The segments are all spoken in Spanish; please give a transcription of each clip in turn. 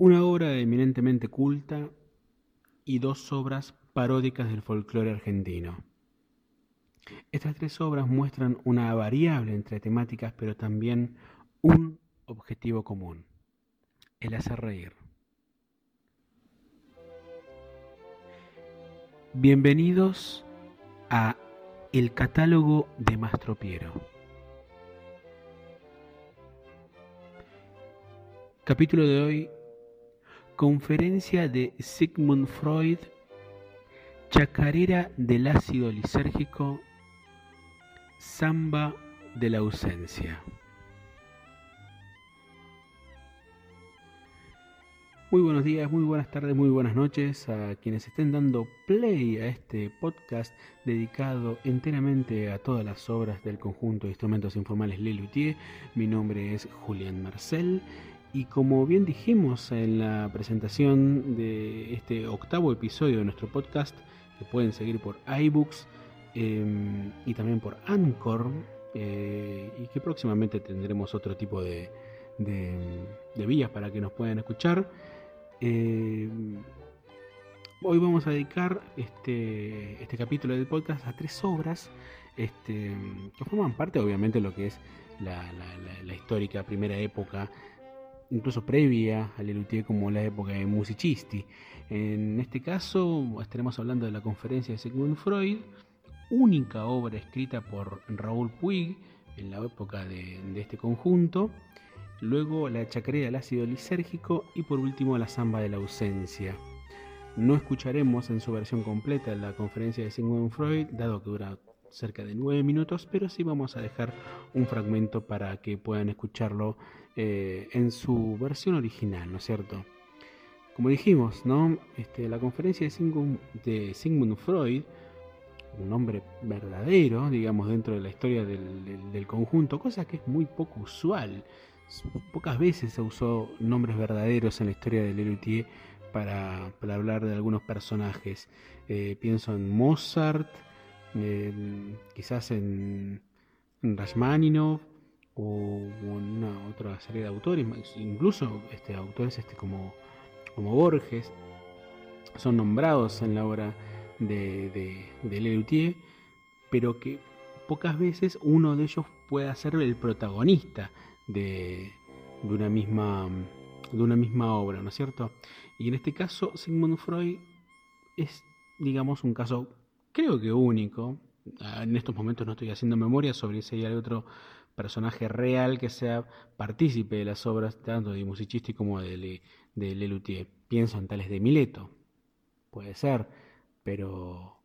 una obra eminentemente culta y dos obras paródicas del folclore argentino. Estas tres obras muestran una variable entre temáticas, pero también un objetivo común, el hacer reír. Bienvenidos a El catálogo de Mastropiero. Capítulo de hoy, conferencia de Sigmund Freud, chacarera del ácido lisérgico Samba de la ausencia. Muy buenos días, muy buenas tardes, muy buenas noches a quienes estén dando play a este podcast dedicado enteramente a todas las obras del conjunto de instrumentos informales Lelutier. Mi nombre es Julián Marcel y como bien dijimos en la presentación de este octavo episodio de nuestro podcast, que pueden seguir por iBooks, Em, y también por Anchor eh, y que próximamente tendremos otro tipo de, vías para que nos puedan escuchar. Em, hoy vamos a dedicar este, este capítulo del podcast a tres obras este, que forman parte obviamente de lo que es la, histórica primera época incluso previa a Lelutier como la época de Musicisti. En este caso estaremos hablando de la conferencia de Sigmund Freud, única obra escrita por Raúl Puig en la época de, este conjunto, luego la chacarera del ácido lisérgico y por último la samba de la ausencia. No escucharemos en su versión completa la conferencia de Sigmund Freud, dado que dura cerca de nueve minutos, pero sí vamos a dejar un fragmento para que puedan escucharlo eh, en su versión original, ¿no es cierto? Como dijimos, ¿no? Este, la conferencia de Sigmund Freud un nombre verdadero, digamos, dentro de la historia del, conjunto, cosa que es muy poco usual. Pocas veces se usó nombres verdaderos en la historia de Lelutier para, para hablar de algunos personajes. Eh, pienso en Mozart, quizás en, en Rachmaninoff o en una otra serie de autores, incluso este, autores este, como, como Borges, son nombrados en la obra de, de, de pero que pocas veces uno de ellos pueda ser el protagonista de, de, una misma, de una misma obra, ¿no es cierto? Y en este caso, Sigmund Freud es, digamos, un caso, creo que único. Ah, en estos momentos no estoy haciendo memoria sobre si hay otro personaje real que sea partícipe de las obras tanto de Musicisti como de, de Lelutier. Pienso en tales de Mileto, puede ser pero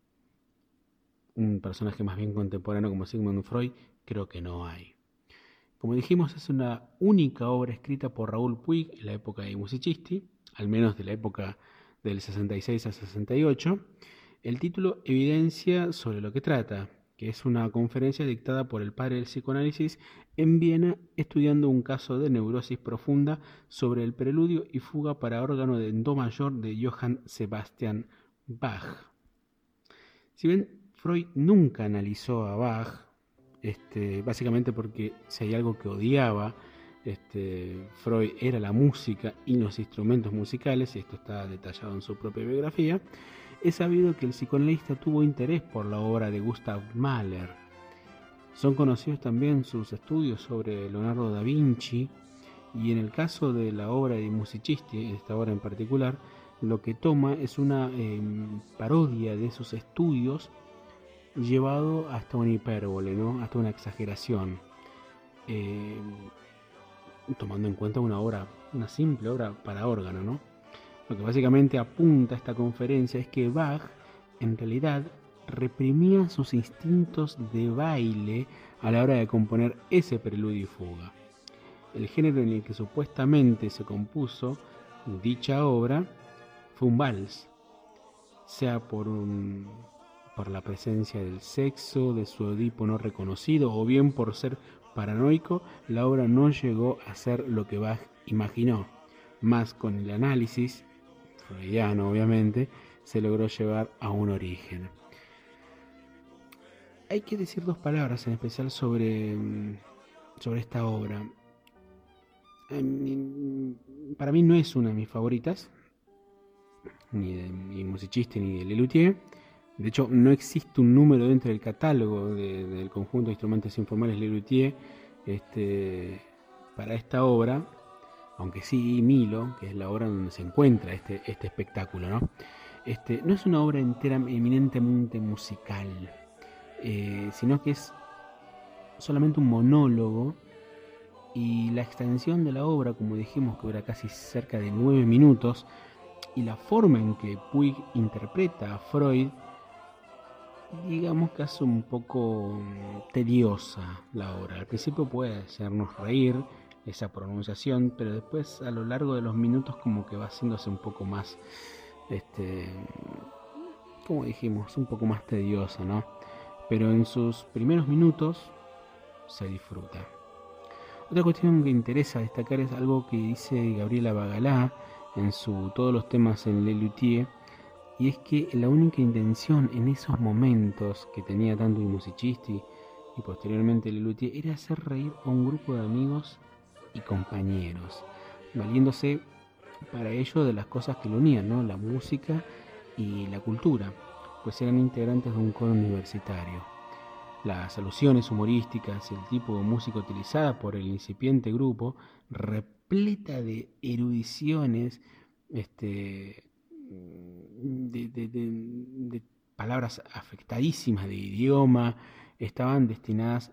un personaje más bien contemporáneo como Sigmund Freud creo que no hay. Como dijimos, es una única obra escrita por Raúl Puig en la época de Musicisti, al menos de la época del 66 al 68. El título evidencia sobre lo que trata, que es una conferencia dictada por el padre del psicoanálisis en Viena estudiando un caso de neurosis profunda sobre el preludio y fuga para órgano de do mayor de Johann Sebastian Bach. Si bien Freud nunca analizó a Bach, este, básicamente porque si hay algo que odiaba, este, Freud era la música y los instrumentos musicales, y esto está detallado en su propia biografía, es sabido que el psicoanalista tuvo interés por la obra de Gustav Mahler. Son conocidos también sus estudios sobre Leonardo da Vinci, y en el caso de la obra de Musicisti, esta obra en particular, lo que toma es una em, parodia de esos estudios llevado hasta una hipérbole, ¿no? hasta una exageración, em, tomando en cuenta una obra, una simple obra para órgano. ¿no? Lo que básicamente apunta a esta conferencia es que Bach en realidad reprimía sus instintos de baile a la hora de componer ese preludio y fuga. El género en el que supuestamente se compuso dicha obra fue un vals, sea por, un, por la presencia del sexo, de su Edipo no reconocido, o bien por ser paranoico, la obra no llegó a ser lo que Bach imaginó. Más con el análisis, freudiano obviamente, se logró llevar a un origen. Hay que decir dos palabras en especial sobre, sobre esta obra. para mí no es una de mis favoritas, ni de mi musicista ni de Lelutier. De hecho, no existe un número dentro del catálogo del conjunto de instrumentos informales Lelutier este, para esta obra, aunque sí Milo, que es la obra donde se encuentra este, este espectáculo, ¿no? Este, no es una obra entera eminentemente musical, eh, sino que es solamente un monólogo y la extensión de la obra, como dijimos que dura casi cerca de nueve minutos, y la forma en que Puig interpreta a Freud, digamos que hace un poco tediosa la obra. Al principio puede hacernos reír esa pronunciación, pero después a lo largo de los minutos como que va haciéndose un poco más, este, como dijimos, un poco más tediosa, ¿no? Pero en sus primeros minutos se disfruta. Otra cuestión que interesa destacar es algo que dice Gabriela Bagalá en su Todos los temas en Lelutier, y es que la única intención en esos momentos que tenía tanto el musicisti y posteriormente Lelutier era hacer reír a un grupo de amigos y compañeros, valiéndose para ello de las cosas que lo unían, ¿no? la música y la cultura, pues eran integrantes de un coro universitario. Las alusiones humorísticas y el tipo de música utilizada por el incipiente grupo, repleta de erudiciones, este, de, palabras afectadísimas de idioma, estaban destinadas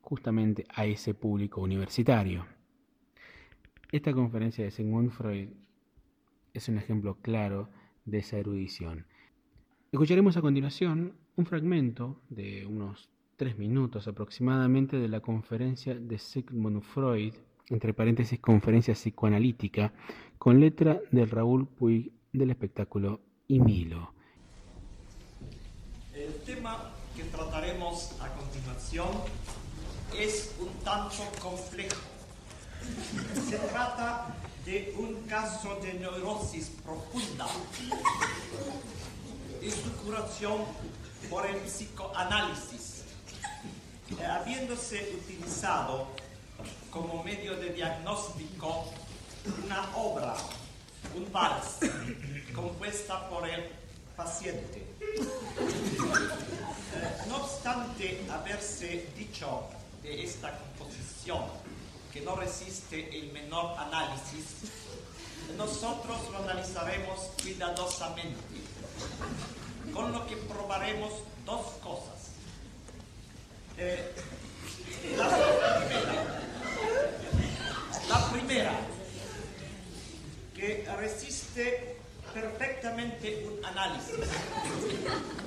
justamente a ese público universitario. Esta conferencia de Sigmund Freud es un ejemplo claro de esa erudición. Escucharemos a continuación un fragmento de unos tres minutos aproximadamente de la conferencia de Sigmund Freud, entre paréntesis conferencia psicoanalítica, con letra de Raúl Puig del espectáculo Y Milo. El tema que trataremos a continuación es un tanto complejo. Se trata de un caso de neurosis profunda y su curación por el psicoanálisis, eh, habiéndose utilizado medio de diagnóstico una obra, un vals, compuesta por el paciente. Eh, no obstante haberse dicho de esta composición que no resiste el menor análisis, nosotros lo analizaremos cuidadosamente, con lo que probaremos dos cosas. Eh, la primera, la primera, que resiste perfectamente un análisis,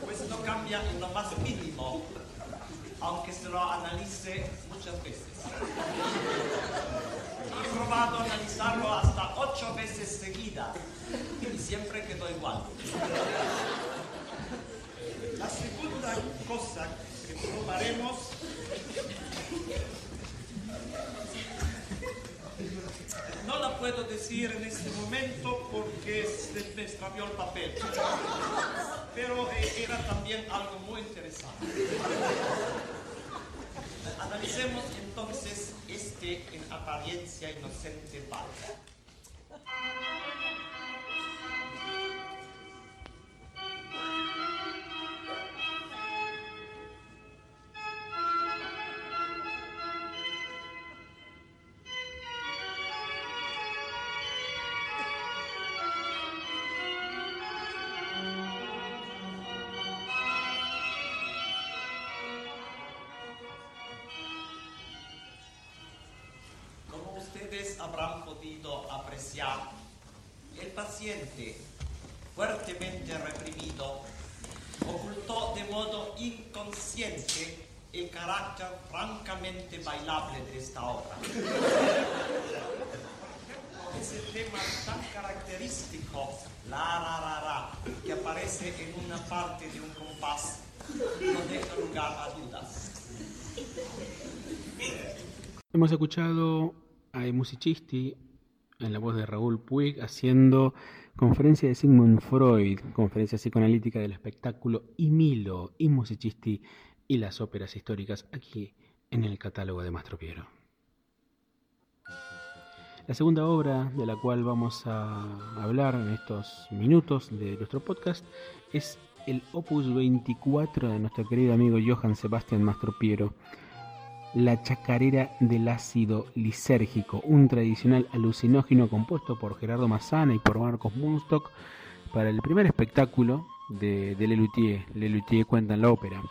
pues no cambia en lo más mínimo, aunque se lo analice muchas veces. He probado analizarlo hasta ocho veces seguida y siempre quedó igual. La segunda cosa que probaremos no la puedo decir en este momento porque se me extravió el papel. Pero eh, era también algo muy interesante. Analicemos entonces este en apariencia inocente padre. Habrán podido apreciar, el paciente, fuertemente reprimido, ocultó de modo inconsciente el carácter francamente bailable de esta obra. Ese tema tan característico, la ra, ra, ra, que aparece en una parte de un compás, no deja lugar a dudas. Hemos escuchado musicisti en la voz de Raúl Puig haciendo conferencia de Sigmund Freud, conferencia psicoanalítica del espectáculo y Milo y musicisti y las óperas históricas aquí en el catálogo de Mastro Piero. La segunda obra de la cual vamos a hablar en estos minutos de nuestro podcast es el opus 24 de nuestro querido amigo Johann Sebastian Mastropiero, La chacarera del ácido lisérgico, un tradicional alucinógeno compuesto por Gerardo Massana y por Marcos Munstock para el primer espectáculo de, de Lelutier. Lelutier cuenta en la ópera.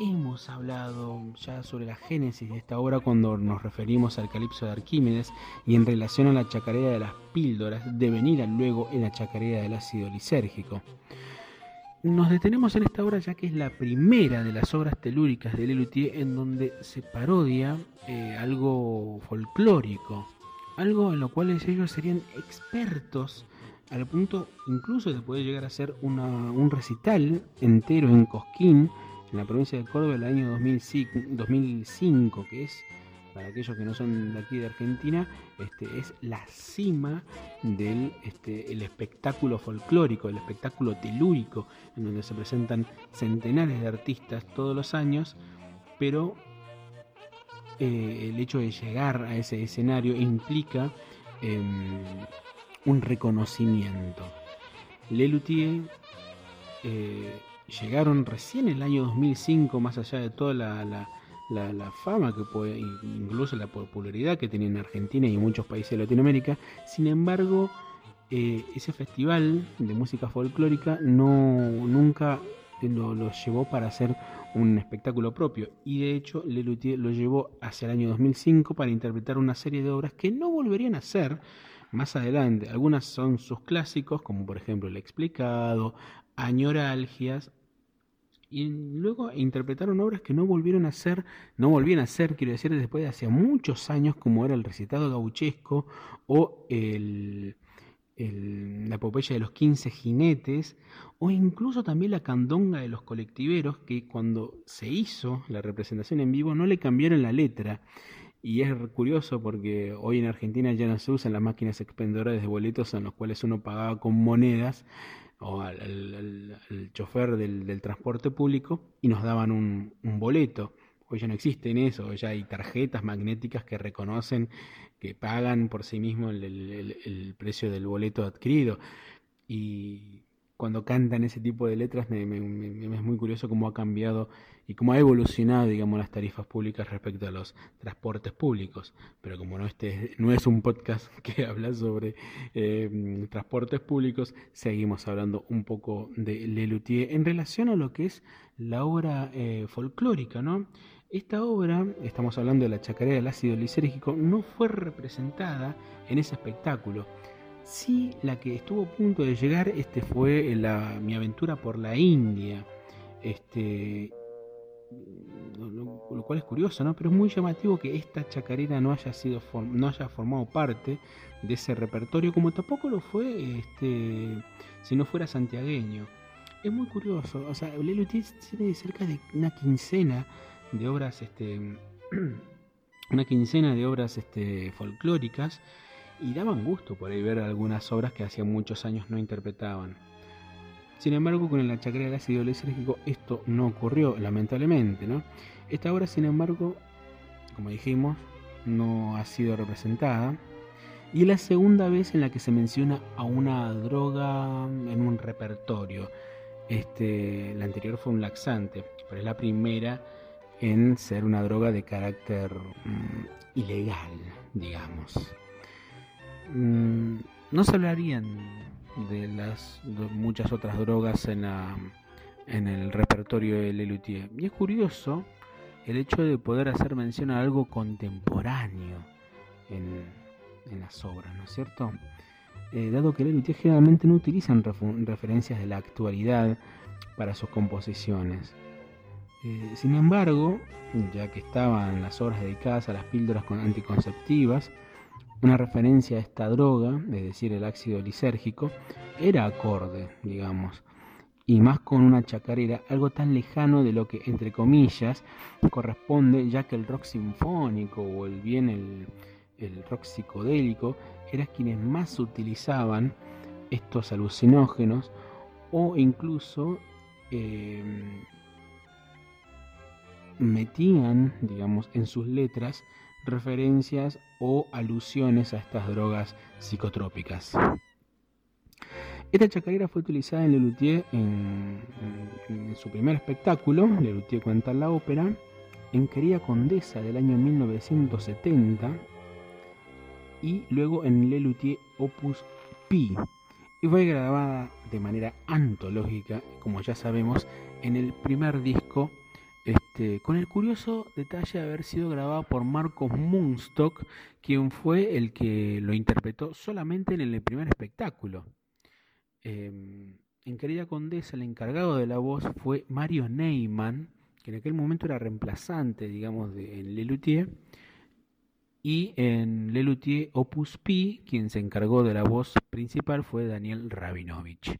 Hemos hablado ya sobre la génesis de esta obra cuando nos referimos al calipso de Arquímedes y en relación a la chacarera de las píldoras devenida luego en la chacarera del ácido lisérgico. Nos detenemos en esta obra ya que es la primera de las obras telúricas de Lelutier en donde se parodia eh, algo folclórico, algo en lo cual ellos serían expertos al punto incluso de poder llegar a ser un recital entero en Cosquín en la provincia de Córdoba el año 2005, que es, para aquellos que no son de aquí de Argentina, este, es la cima del este, el espectáculo folclórico, el espectáculo telúrico, en donde se presentan centenares de artistas todos los años, pero eh, el hecho de llegar a ese escenario implica em, un reconocimiento. Lelutier eh, llegaron recién en el año 2005, más allá de toda la, fama que puede, incluso la popularidad que tenía en Argentina y en muchos países de Latinoamérica. Sin embargo, eh, ese festival de música folclórica no nunca lo, llevó para hacer un espectáculo propio y de hecho Lelutier lo llevó hacia el año 2005 para interpretar una serie de obras que no volverían a ser más adelante. Algunas son sus clásicos, como por ejemplo El Explicado, añoralgias y luego interpretaron obras que no volvieron a ser, no volvían a ser, quiero decir, después de hace muchos años, como era el recitado gauchesco o el, la epopeya de los 15 jinetes, o incluso también la candonga de los colectiveros, que cuando se hizo la representación en vivo no le cambiaron la letra. Y es curioso porque hoy en Argentina ya no se usan las máquinas expendedoras de boletos en los cuales uno pagaba con monedas, o al, chofer del, transporte público y nos daban un, boleto. Hoy ya no existen eso, ya hay tarjetas magnéticas que reconocen, que pagan por sí mismo el, el precio del boleto adquirido. Y cuando cantan ese tipo de letras me, es muy curioso cómo ha cambiado y cómo ha evolucionado, digamos, las tarifas públicas respecto a los transportes públicos. Pero como no, este no es un podcast que habla sobre eh, transportes públicos, seguimos hablando un poco de Lelutier en relación a lo que es la obra eh, folclórica, ¿no? Esta obra, estamos hablando de la chacarera del ácido lisérgico, no fue representada en ese espectáculo. Sí, la que estuvo a punto de llegar este fue la, mi aventura por la India. Este, lo, cual es curioso, ¿no? Pero es muy llamativo que esta chacarera no haya sido no haya formado parte de ese repertorio, como tampoco lo fue este, si no fuera santiagueño. Es muy curioso, o sea, Lelutier tiene cerca de una quincena de obras, este, una quincena de obras este, folclóricas y daban gusto por ahí ver algunas obras que hacía muchos años no interpretaban. Sin embargo, con la chacarera del ácido lisérgico esto no ocurrió, lamentablemente. ¿no? Esta obra, sin embargo, como dijimos, no ha sido representada. Y es la segunda vez en la que se menciona a una droga en un repertorio. Este, la anterior fue un laxante, pero es la primera en ser una droga de carácter mm, ilegal, digamos. Mm, no se hablarían de las muchas otras drogas en, en el repertorio de Lelutier. Y es curioso el hecho de poder hacer mención a algo contemporáneo en, las obras, ¿no es cierto? Eh, dado que Lelutier generalmente no utilizan referencias de la actualidad para sus composiciones. Eh, sin embargo, ya que estaban las obras dedicadas a las píldoras anticonceptivas, una referencia a esta droga, es decir, el ácido lisérgico, era acorde, digamos, y más con una chacarera, algo tan lejano de lo que, entre comillas, corresponde, ya que el rock sinfónico o el bien el, rock psicodélico eran quienes más utilizaban estos alucinógenos o incluso em, metían, digamos, en sus letras referencias o alusiones a estas drogas psicotrópicas. Esta chacarera fue utilizada en Lelutier en, en, su primer espectáculo, Lelutier cuenta la ópera, en Querida Condesa del año 1970 y luego en Lelutier Opus Pi. Y fue grabada de manera antológica, como ya sabemos, en el primer disco, este, con el curioso detalle de haber sido grabado por Marcos Munstock, quien fue el que lo interpretó solamente en el primer espectáculo. Em, en Querida Condesa, el encargado de la voz fue Mario Neyman, que en aquel momento era reemplazante, digamos, de, en Lelutier. Y en Lelutier Opus Pi, quien se encargó de la voz principal fue Daniel Rabinovich.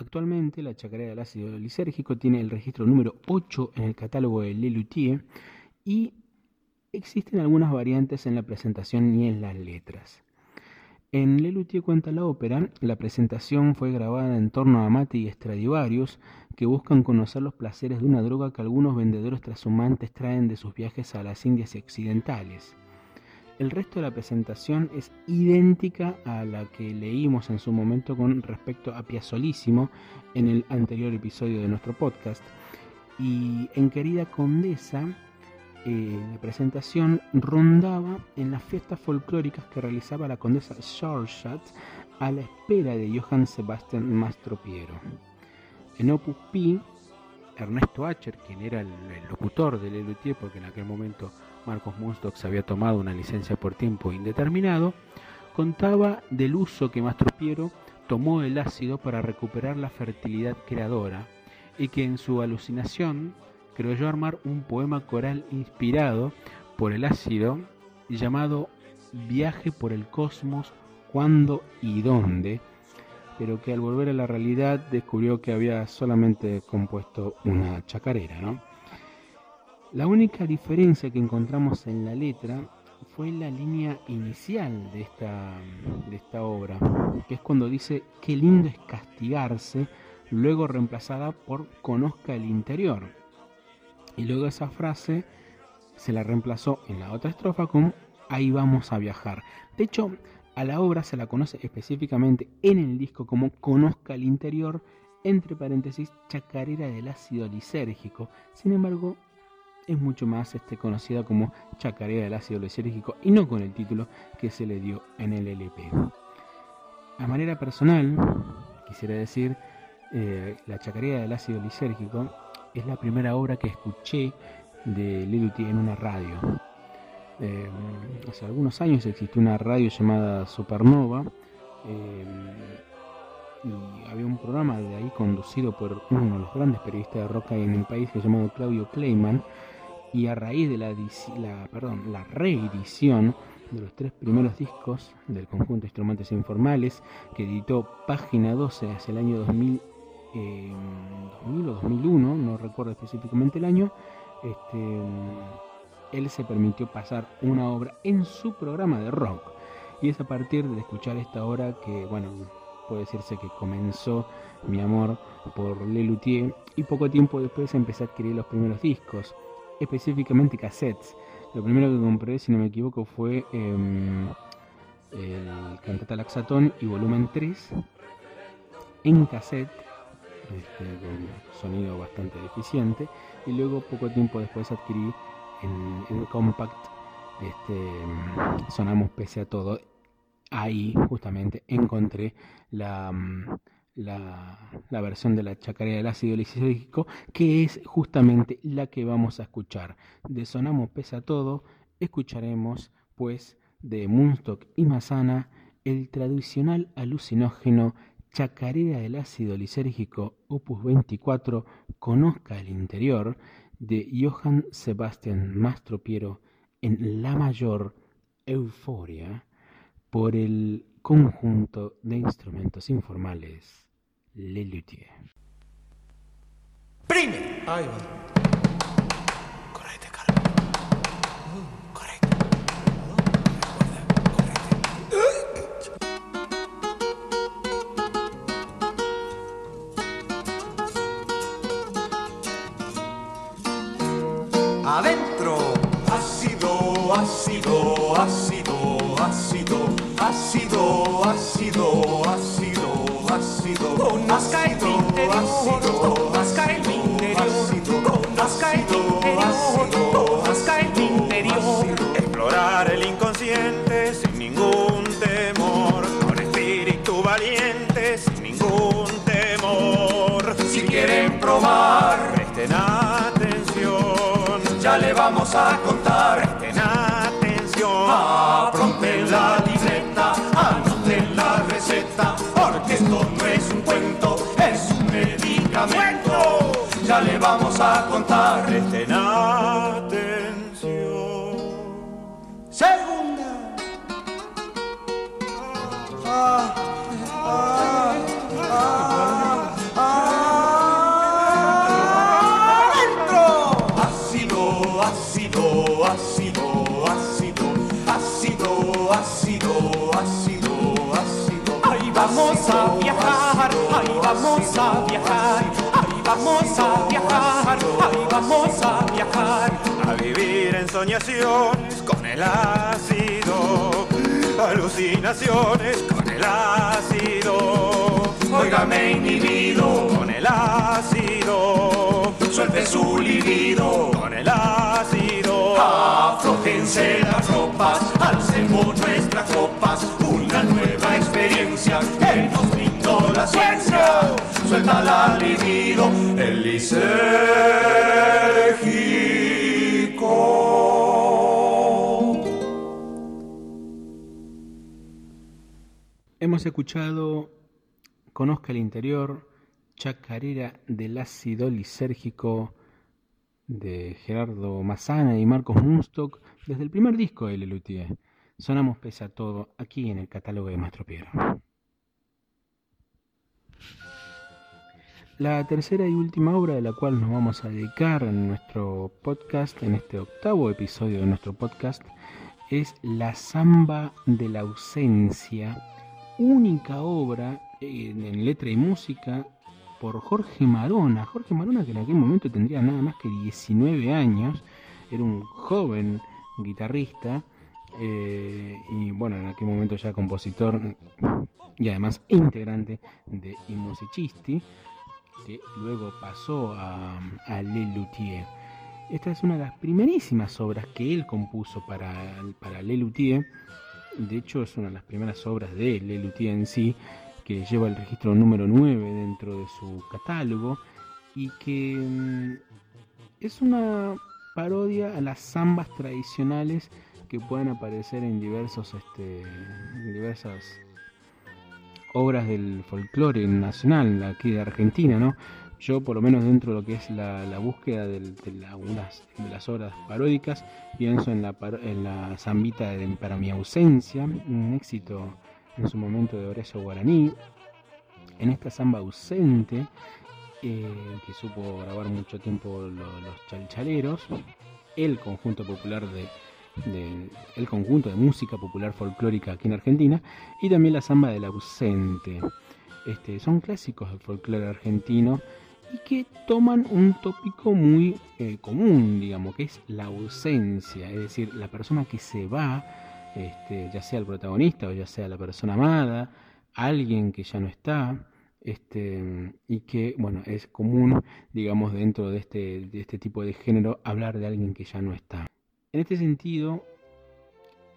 Actualmente, la chacarera del ácido lisérgico tiene el registro número 8 en el catálogo de Lelutier y existen algunas variantes en la presentación y en las letras. En Lelutier cuenta la ópera, la presentación fue grabada en torno a Amati y Stradivarius, que buscan conocer los placeres de una droga que algunos vendedores trashumantes traen de sus viajes a las Indias occidentales. El resto de la presentación es idéntica a la que leímos en su momento con respecto a Piazzolísimo en el anterior episodio de nuestro podcast. Y en Querida Condesa, eh, la presentación rondaba en las fiestas folclóricas que realizaba la condesa Schorschat a la espera de Johann Sebastian Mastropiero. En Opus Pi, Ernesto Acher, quien era el, locutor del Lelutier, porque en aquel momento Marcos Munstock había tomado una licencia por tiempo indeterminado, contaba del uso que Mastropiero tomó el ácido para recuperar la fertilidad creadora y que en su alucinación creyó armar un poema coral inspirado por el ácido llamado Viaje por el cosmos, cuándo y dónde, pero que al volver a la realidad descubrió que había solamente compuesto una chacarera. ¿no? La única diferencia que encontramos en la letra fue la línea inicial de esta, de esta obra, que es cuando dice, qué lindo es castigarse, luego reemplazada por conozca el interior. Y luego esa frase se la reemplazó en la otra estrofa con ahí vamos a viajar. De hecho, a la obra se la conoce específicamente en el disco como Conozca el interior, entre paréntesis, chacarera del ácido lisérgico. Sin embargo, es mucho más este, conocida como chacarera del ácido lisérgico y no con el título que se le dio en el LP. A manera personal, quisiera decir, eh, la chacarera del ácido lisérgico es la primera obra que escuché de Lelutier en una radio. Eh, hace algunos años existió una radio llamada Supernova eh, y había un programa de ahí conducido por uno de los grandes periodistas de rock en el país que llamado Claudio Kleiman y a raíz de la, perdón, la reedición de los tres primeros discos del conjunto de instrumentos informales que editó Página 12 hacia el año 2000 en 2000 o 2001, no recuerdo específicamente el año, este, él se permitió pasar una obra en su programa de rock. Y es a partir de escuchar esta obra que, bueno, puede decirse que comenzó mi amor por Lelutier y poco tiempo después empecé a adquirir los primeros discos, específicamente cassettes. Lo primero que compré, si no me equivoco, fue em, el Cantata Laxatón y volumen 3 en cassette este, con sonido bastante deficiente y luego poco tiempo después adquirí en, el compact este, sonamos pese a todo. Ahí justamente encontré la, la, la, versión de la chacarera del ácido lisérgico que es justamente la que vamos a escuchar. De sonamos pese a todo escucharemos pues de Munstock y Mazana el tradicional alucinógeno Chacarera del ácido lisérgico opus 24 Conozca el interior de Johann Sebastian Mastropiero en La Mayor Euforia por el conjunto de instrumentos informales Le Luthier. Prime. Ahí va. 4. Ácido, ácido, ácido, ácido, ácido, ácido, ácido, ácido. Con ácido, ácido, ácido, ácido, ácido. Contar. presten atención. Apronten la libreta, anoten la receta, porque esto no es un cuento, es un medicamento. Ya le vamos a contar. Presten atención. Vamos a viajar, ahí vamos a viajar, ahí vamos a viajar, ahí vamos a viajar. A vivir en soñaciones con el ácido, alucinaciones con el ácido, Óigame inhibido, con el ácido, suelte su libido. con el ácido. Aflojense las ropas, alcemos nuestras copas, una nueva experiencia que nos brindó la ciencia. Suelta la libido, el lisérgico. Hemos escuchado Conozca el interior, Chacarera del ácido lisérgico de Gerardo Mazzana y Marcos Munstock desde el primer disco de Lelutier. Sonamos pese a todo aquí en el catálogo de Maestro Piero. La tercera y última obra de la cual nos vamos a dedicar en nuestro podcast, en este octavo episodio de nuestro podcast, es La Zamba de la Ausencia, única obra en letra y música por Jorge Marona. Jorge Marona que en aquel momento tendría nada más que 19 años, era un joven guitarrista eh, y bueno, en aquel momento ya compositor y además integrante de I Musicisti, que luego pasó a, a Luthier. Esta es una de las primerísimas obras que él compuso para, para Le Luthier. De hecho, es una de las primeras obras de Le Luthier en sí, que lleva el registro número 9 dentro de su catálogo y que mm, es una parodia a las zambas tradicionales que pueden aparecer en diversos este, diversas obras del folclore nacional aquí de Argentina, ¿no? Yo, por lo menos dentro de lo que es la, búsqueda de, unas de las obras paródicas, pienso en la, en la zambita de Para mi ausencia, un éxito en su momento de Horacio Guaraní, en esta samba ausente, eh, que supo grabar mucho tiempo lo- los chalchaleros, el conjunto popular de, de- el conjunto de música popular folclórica aquí en Argentina, y también la samba del ausente. Este, son clásicos del folclore argentino y que toman un tópico muy eh, común, digamos, que es la ausencia, es decir, la persona que se va, este, ya sea el protagonista o ya sea la persona amada, alguien que ya no está, este, y que, bueno, es común, digamos, dentro de este, de este tipo de género hablar de alguien que ya no está. En este sentido,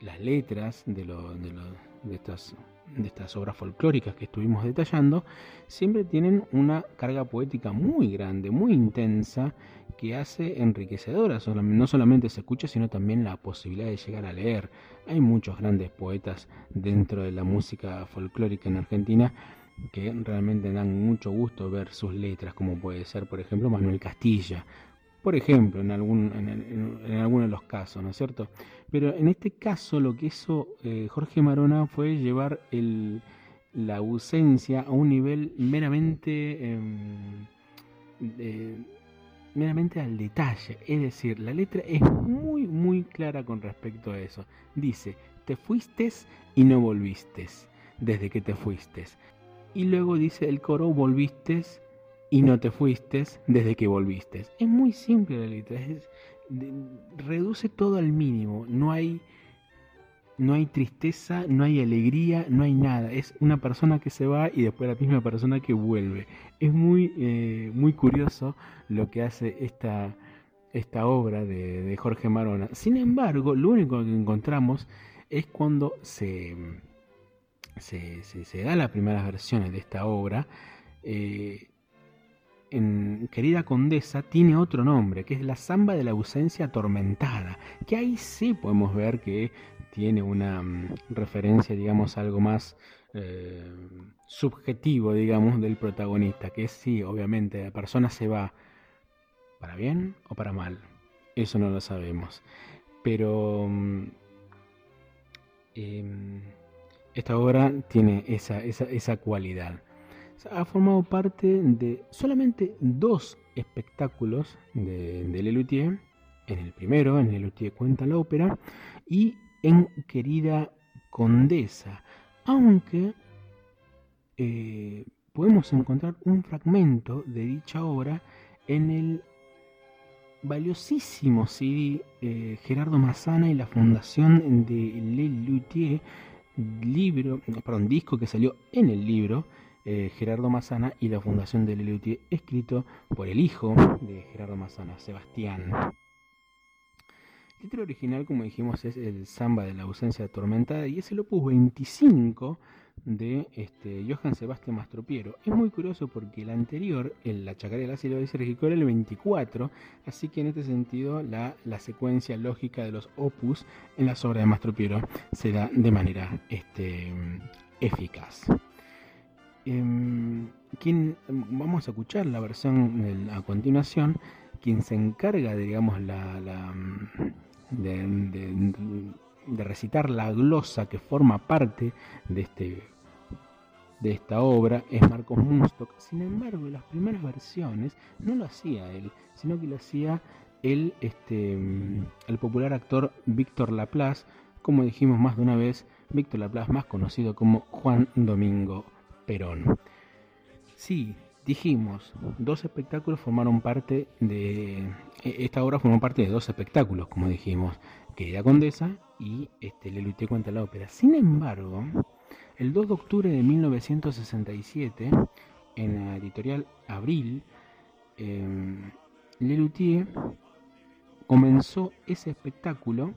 las letras de, lo- de, lo- de estas, de estas obras folclóricas que estuvimos detallando siempre tienen una carga poética muy grande, muy intensa, que hace enriquecedora. No solamente se escucha, sino también la posibilidad de llegar a leer. Hay muchos grandes poetas dentro de la música folclórica en Argentina que realmente dan mucho gusto ver sus letras, como puede ser, por ejemplo, Manuel Castilla. Por ejemplo, en, algún, en, alguno de los casos, ¿no es cierto? Pero en este caso lo que hizo eh, Jorge Marona fue llevar la ausencia a un nivel meramente, em, meramente al detalle. Es decir, la letra es muy, muy clara con respecto a eso. Dice, te fuiste y no volviste desde que te fuiste. Y luego dice el coro, volviste y no te fuiste desde que volviste. Es muy simple la letra, reduce todo al mínimo, no hay no hay tristeza, no hay alegría, no hay nada. Es una persona que se va y después la misma persona que vuelve. Es muy, eh, muy curioso lo que hace esta, esta obra de, Jorge Marona. Sin embargo, lo único que encontramos es cuando se, se, se, se da las primeras versiones de esta obra. Eh, en Querida Condesa tiene otro nombre, que es la samba de la ausencia atormentada, que ahí sí podemos ver que tiene una mm, referencia, digamos, algo más eh, subjetivo, digamos, del protagonista, que sí, obviamente, la persona se va para bien o para mal, eso no lo sabemos, pero mm, em, esta obra tiene esa, esa, esa cualidad ha formado parte de solamente dos espectáculos de, de Lelutier. En el primero, en Lelutier cuenta la ópera, y en Querida Condesa. Aunque eh, podemos encontrar un fragmento de dicha obra en el valiosísimo CD eh, Gerardo Massana y la fundación de Lelutier, libro, perdón, disco que salió en el libro eh, Gerardo Massana y la fundación de Lelutier, escrito por el hijo de Gerardo Massana, Sebastián. El título original, como dijimos, es el Samba de la ausencia atormentada y es el opus 25 de este, Johann Sebastian Mastropiero. Es muy curioso porque el anterior, el La Chacarera de la se registró el 24, así que en este sentido la, la, secuencia lógica de los opus en las obras de Mastropiero se da de manera este, eficaz. Eh, quien, vamos a escuchar la versión a continuación, quien se encarga de, digamos, la, la de, de, recitar la glosa que forma parte de, este, esta obra es Marcos Munstock. Sin embargo, las primeras versiones no lo hacía él, sino que lo hacía el, este, el popular actor Víctor Laplace, como dijimos más de una vez, Víctor Laplace más conocido como Juan Domingo Perón. Sí, dijimos, dos espectáculos formaron parte de... E, esta obra formó parte de dos espectáculos, como dijimos, Querida Condesa y este, Le cuenta la ópera. Sin embargo, el 2 de octubre de 1967, en la editorial Abril, eh, Lelutier comenzó ese espectáculo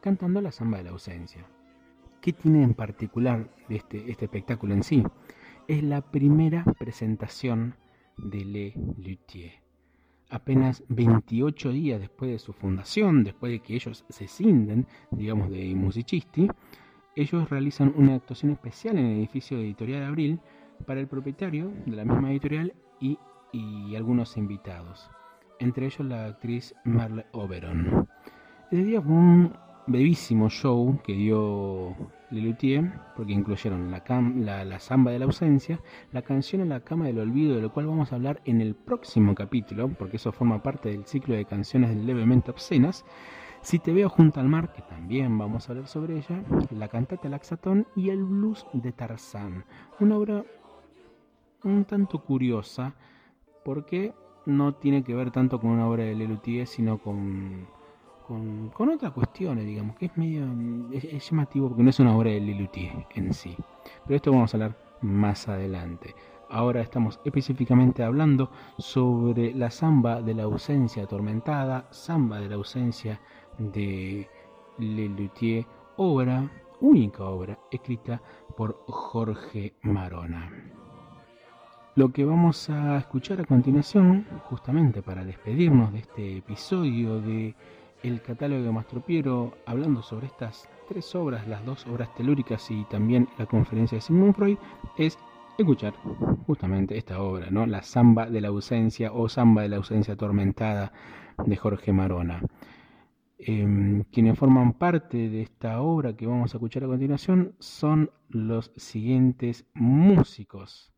cantando la samba de la ausencia. ¿Qué tiene en particular este, este espectáculo en sí? Es la primera presentación de Le Luthier. Apenas 28 días después de su fundación, después de que ellos se cinden, digamos, de musicisti, ellos realizan una actuación especial en el edificio de Editorial de Abril para el propietario de la misma editorial y, y algunos invitados, entre ellos la actriz Merle Oberon. Ese día fue un brevísimo show que dio Lelutier, porque incluyeron la, la, la, samba de la ausencia, la canción en la cama del olvido, de lo cual vamos a hablar en el próximo capítulo, porque eso forma parte del ciclo de canciones levemente obscenas. Si te veo junto al mar, que también vamos a hablar sobre ella, la cantata Laxatón y el blues de Tarzán. Una obra un tanto curiosa, porque no tiene que ver tanto con una obra de Lelutier, sino con con, otras cuestiones, digamos, que es medio llamativo porque no es una obra de Lelutier en sí. Pero esto vamos a hablar más adelante. Ahora estamos específicamente hablando sobre la samba de la ausencia atormentada, samba de la ausencia de Lelutier, obra, única obra escrita por Jorge Marona. Lo que vamos a escuchar a continuación, justamente para despedirnos de este episodio de el catálogo de Mastropiero hablando sobre estas tres obras, las dos obras telúricas y también la conferencia de Sigmund Freud, es escuchar justamente esta obra, ¿no? La samba de la ausencia o samba de la ausencia atormentada de Jorge Marona. Eh, quienes forman parte de esta obra que vamos a escuchar a continuación son los siguientes músicos.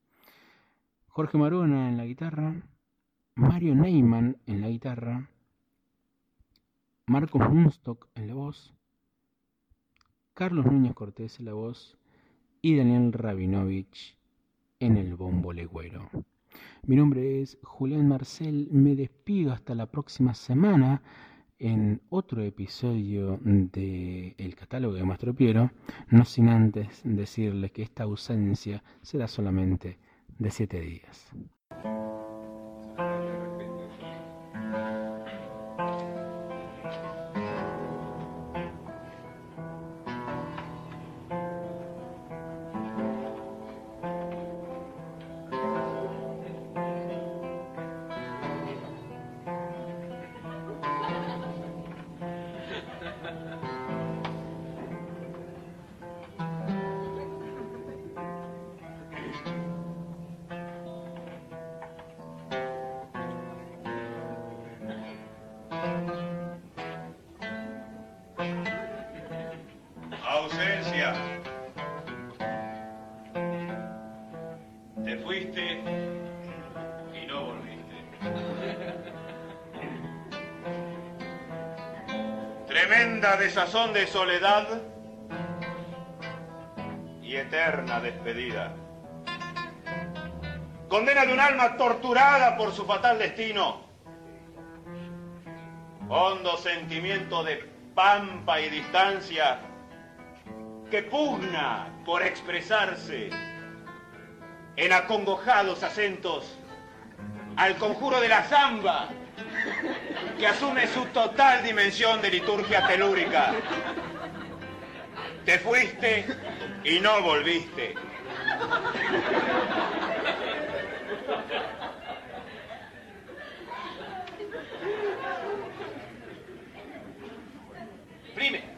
Jorge Marona en la guitarra, Mario Neyman en la guitarra, Marcos Munstock en la voz, Carlos Núñez Cortés en la voz y Daniel Rabinovich en el bombo legüero. Mi nombre es Julián Marcel, me despido hasta la próxima semana en otro episodio de El catálogo de Maestro Piero, no sin antes decirles que esta ausencia será solamente de siete días. sazón de soledad y eterna despedida. Condena de un alma torturada por su fatal destino. Hondo sentimiento de pampa y distancia que pugna por expresarse en acongojados acentos al conjuro de la zamba que asume su total dimensión de liturgia telúrica. Te fuiste y no volviste. Prime.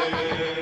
Yeah.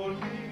por.